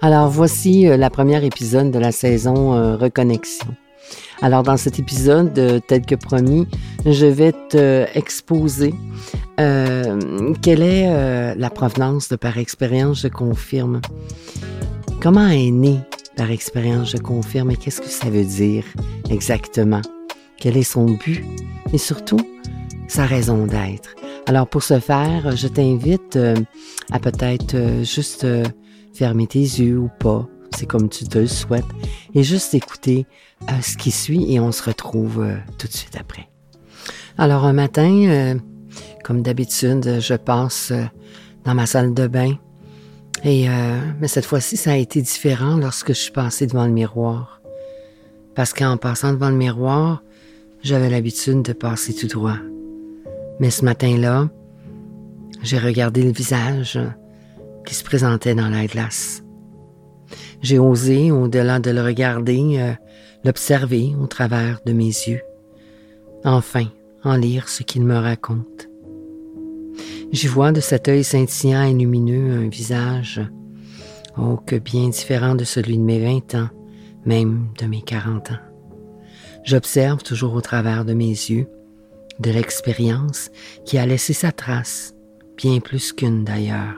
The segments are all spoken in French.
Alors voici euh, la première épisode de la saison euh, Reconnexion. Alors dans cet épisode, euh, tel que promis, je vais te exposer quelle est la provenance de par expérience, je confirme. Comment est né par expérience, je confirme, et qu'est-ce que ça veut dire exactement? Quel est son but? Et surtout, sa raison d'être. Alors pour ce faire, je t'invite à peut-être juste fermer tes yeux ou pas, c'est comme tu te le souhaites, et juste écouter euh, ce qui suit et on se retrouve euh, tout de suite après. Alors un matin, euh, comme d'habitude, je passe dans ma salle de bain et mais cette fois-ci, ça a été différent lorsque je suis passée devant le miroir. Parce qu'en passant devant le miroir, j'avais l'habitude de passer tout droit. Mais ce matin-là, j'ai regardé le visage qui se présentait dans la glace. J'ai osé, au-delà de le regarder, euh, l'observer au travers de mes yeux. Enfin, en lire ce qu'il me raconte. J'y vois de cet œil scintillant et lumineux un visage, oh, que bien différent de celui de mes vingt ans, même de mes quarante ans. J'observe toujours au travers de mes yeux, de l'expérience qui a laissé sa trace, bien plus qu'une d'ailleurs.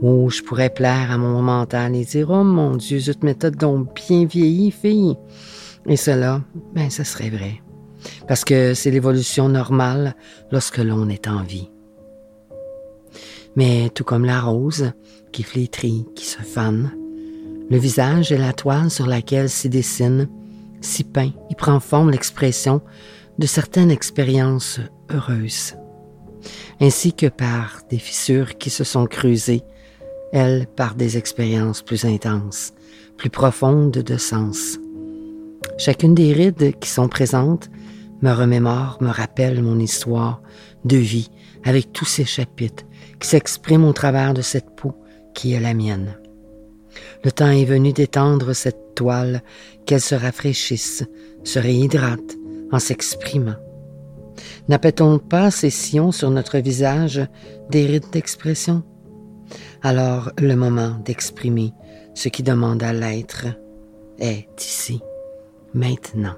Oh, je pourrais plaire à mon mental et dire Oh mon Dieu, cette méthode donc bien vieilli, fille. Et cela, ben, ça serait vrai. Parce que c'est l'évolution normale lorsque l'on est en vie. Mais tout comme la rose qui flétrit, qui se fane, le visage est la toile sur laquelle s'y dessine, s'y peint et prend forme l'expression de certaines expériences heureuses, ainsi que par des fissures qui se sont creusées elle par des expériences plus intenses, plus profondes de sens. Chacune des rides qui sont présentes me remémore, me rappelle mon histoire de vie avec tous ces chapitres qui s'expriment au travers de cette peau qui est la mienne. Le temps est venu d'étendre cette toile, qu'elle se rafraîchisse, se réhydrate en s'exprimant. N'appelle-t-on pas ces sillons sur notre visage des rides d'expression? Alors le moment d'exprimer ce qui demande à l'être est ici, maintenant.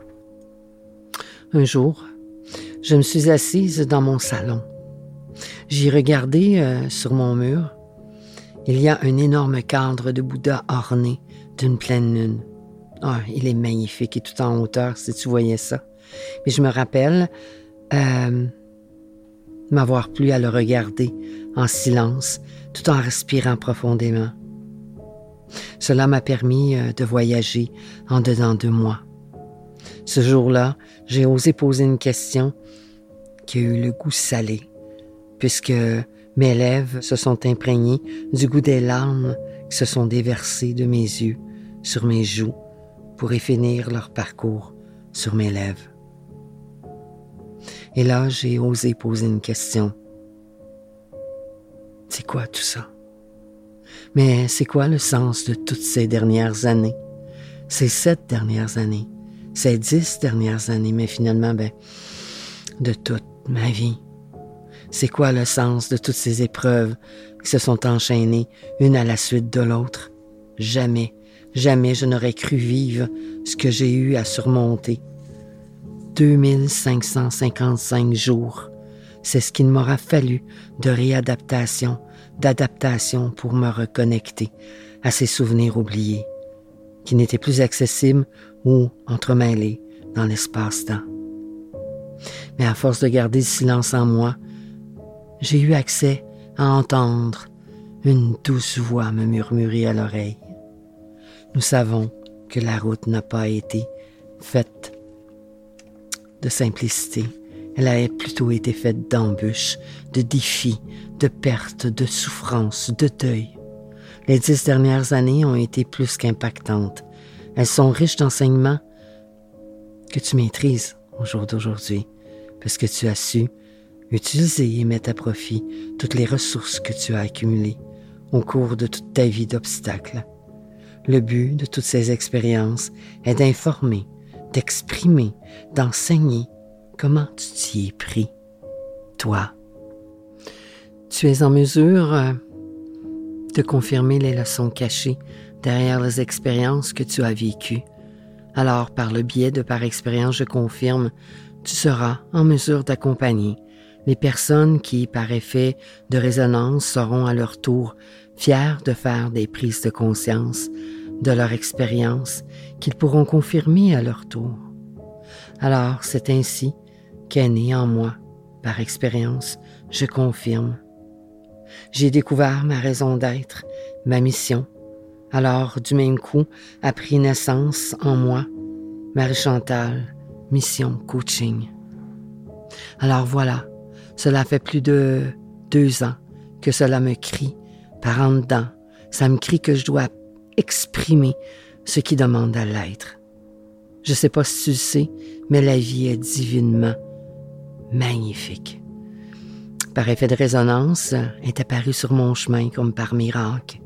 Un jour, je me suis assise dans mon salon. J'y regardé euh, sur mon mur. Il y a un énorme cadre de Bouddha orné d'une pleine lune. Ah, il est magnifique et tout en hauteur, si tu voyais ça. Mais je me rappelle euh, m'avoir plu à le regarder en silence tout en respirant profondément. Cela m'a permis euh, de voyager en dedans de moi. Ce jour-là, j'ai osé poser une question qui a eu le goût salé, puisque mes lèvres se sont imprégnées du goût des larmes qui se sont déversées de mes yeux sur mes joues pour y finir leur parcours sur mes lèvres. Et là, j'ai osé poser une question. C'est quoi tout ça? Mais c'est quoi le sens de toutes ces dernières années? Ces sept dernières années, ces dix dernières années, mais finalement, ben, de toute ma vie. C'est quoi le sens de toutes ces épreuves qui se sont enchaînées une à la suite de l'autre? Jamais, jamais je n'aurais cru vivre ce que j'ai eu à surmonter. 2555 jours c'est ce qu'il m'aura fallu de réadaptation, d'adaptation pour me reconnecter à ces souvenirs oubliés, qui n'étaient plus accessibles ou entremêlés dans l'espace-temps. Mais à force de garder le silence en moi, j'ai eu accès à entendre une douce voix me murmurer à l'oreille. Nous savons que la route n'a pas été faite de simplicité. Elle a plutôt été faite d'embûches, de défis, de pertes, de souffrances, de deuil. Les dix dernières années ont été plus qu'impactantes. Elles sont riches d'enseignements que tu maîtrises au jour d'aujourd'hui, parce que tu as su utiliser et mettre à profit toutes les ressources que tu as accumulées au cours de toute ta vie d'obstacles. Le but de toutes ces expériences est d'informer, d'exprimer, d'enseigner comment tu t'y es pris, toi. Tu es en mesure euh, de confirmer les leçons cachées derrière les expériences que tu as vécues. Alors, par le biais de par expérience, je confirme, tu seras en mesure d'accompagner les personnes qui, par effet de résonance, seront à leur tour fiers de faire des prises de conscience de leur expérience qu'ils pourront confirmer à leur tour. Alors, c'est ainsi qu'est né en moi, par expérience, je confirme. J'ai découvert ma raison d'être, ma mission. Alors, du même coup, a pris naissance en moi, Marie Chantal, mission coaching. Alors voilà, cela fait plus de deux ans que cela me crie par en dedans. Ça me crie que je dois exprimer ce qui demande à l'être. Je ne sais pas si tu le sais, mais la vie est divinement magnifique. Par effet de résonance, est apparu sur mon chemin comme par miracle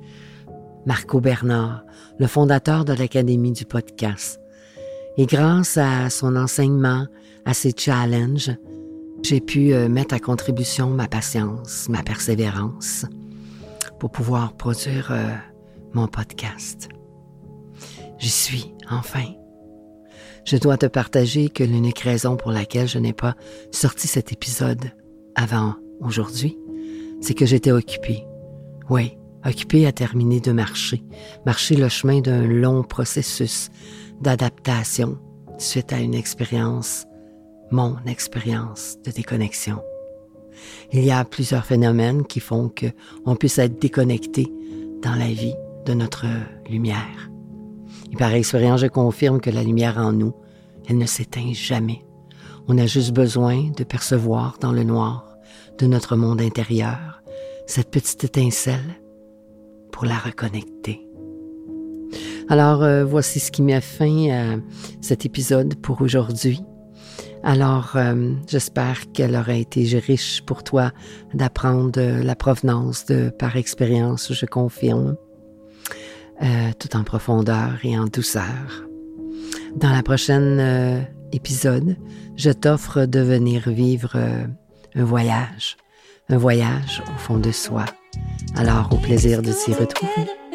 Marco Bernard, le fondateur de l'Académie du podcast. Et grâce à son enseignement, à ses challenges, j'ai pu euh, mettre à contribution ma patience, ma persévérance pour pouvoir produire euh, mon podcast. J'y suis, enfin. Je dois te partager que l'unique raison pour laquelle je n'ai pas sorti cet épisode avant aujourd'hui, c'est que j'étais occupée. Oui, occupée à terminer de marcher, marcher le chemin d'un long processus d'adaptation suite à une expérience mon expérience de déconnexion. Il y a plusieurs phénomènes qui font qu'on puisse être déconnecté dans la vie de notre lumière. Et par expérience, je confirme que la lumière en nous, elle ne s'éteint jamais. On a juste besoin de percevoir dans le noir de notre monde intérieur cette petite étincelle pour la reconnecter. Alors, euh, voici ce qui met fin à cet épisode pour aujourd'hui. Alors, euh, j'espère qu'elle aura été riche pour toi d'apprendre la provenance de par expérience, je confirme, euh, tout en profondeur et en douceur. Dans la prochaine euh, épisode, je t'offre de venir vivre un voyage, un voyage au fond de soi. Alors, au plaisir de t'y retrouver.